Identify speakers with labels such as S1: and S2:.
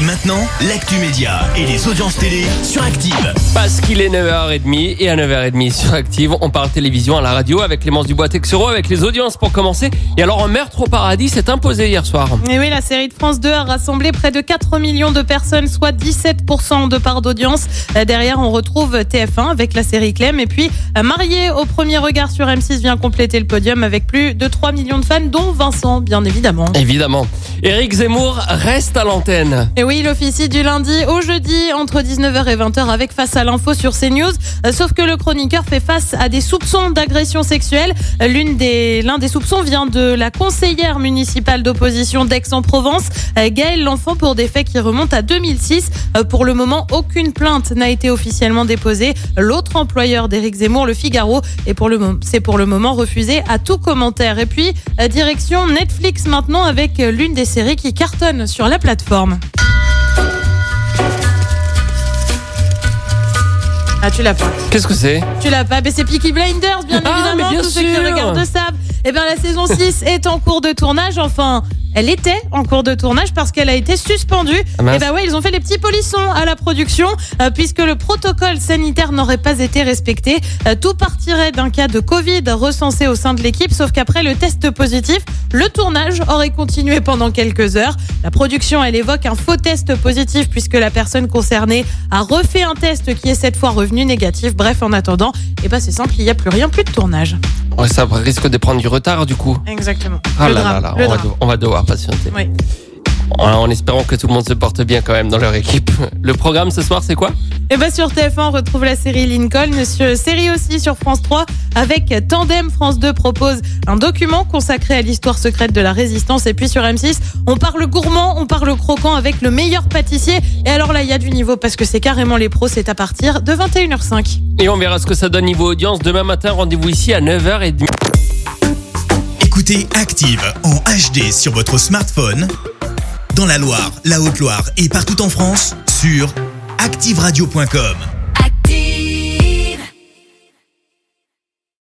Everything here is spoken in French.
S1: Et maintenant, l'actu média et les audiences télé sur Active.
S2: Parce qu'il est 9h30 et à 9h30 sur Active, on parle télévision à la radio avec Clémence Dubois Texero avec les audiences pour commencer. Et alors un meurtre au paradis s'est imposé hier soir.
S3: Et oui, la série de France 2 a rassemblé près de 4 millions de personnes, soit 17% de part d'audience. Euh, Derrière, on retrouve TF1 avec la série Clem. Et puis, euh, Marié au premier regard sur M6 vient compléter le podium avec plus de 3 millions de fans, dont Vincent, bien évidemment.
S2: Évidemment. Éric Zemmour reste à l'antenne.
S3: Et oui, il officie du lundi au jeudi entre 19h et 20h avec Face à l'info sur CNews. Euh, Sauf que le chroniqueur fait face à des soupçons d'agression sexuelle. L'un des soupçons vient de la conseillère municipale d'opposition d'Aix-en-Provence, euh, Gaëlle L'Enfant, pour des faits qui remontent à 2006. Euh, Pour le moment, aucune plainte n'a été officiellement déposée. L'autre employeur d'Éric Zemmour, le Figaro, est pour le, mo- c'est pour le moment refusé à tout commentaire. Et puis, direction Netflix maintenant avec l'une des séries qui cartonne sur la plateforme. Ah, tu l'as pas.
S2: Qu'est-ce que c'est?
S3: Tu l'as pas. Mais c'est Peaky Blinders, bien
S2: Ah,
S3: évidemment.
S2: mais bien
S3: Tous ceux qui
S2: sûr.
S3: regardent savent. Eh bien, la saison 6 est en cours de tournage. Enfin, elle était en cours de tournage parce qu'elle a été suspendue.
S2: Ah, mince.
S3: Eh ben ouais, ils ont fait les petits polissons à la production euh, puisque le protocole sanitaire n'aurait pas été respecté. Euh, tout partirait d'un cas de Covid recensé au sein de l'équipe, sauf qu'après le test positif, le tournage aurait continué pendant quelques heures. La production, elle évoque un faux test positif puisque la personne concernée a refait un test qui est cette fois revenu négatif. Bref, en attendant, eh ben c'est simple, il n'y a plus rien, plus de tournage.
S2: Ouais, Ça risque de prendre du retard du coup.
S3: Exactement.
S2: Ah
S3: Le
S2: là
S3: drame,
S2: là là, on va, on devoir patienter.
S3: Oui.
S2: En, en espérant que tout le monde se porte bien quand même dans leur équipe. Le programme ce soir c'est quoi?
S3: Et ben sur TF1, on retrouve la série Lincoln, sur, série aussi sur France 3 avec Tandem. France 2 propose un document consacré à l'histoire secrète de la résistance. Et puis sur M6, on parle gourmand, on parle croquant avec le meilleur pâtissier. Et alors là, il y a du niveau parce que c'est carrément les pros, c'est à partir de 21h05.
S2: Et on verra ce que ça donne niveau audience. Demain matin, rendez-vous ici à 9h30.
S1: Écoutez Active en HD sur votre smartphone, dans la Loire, la Haute-Loire et partout en France, sur activeradio.com.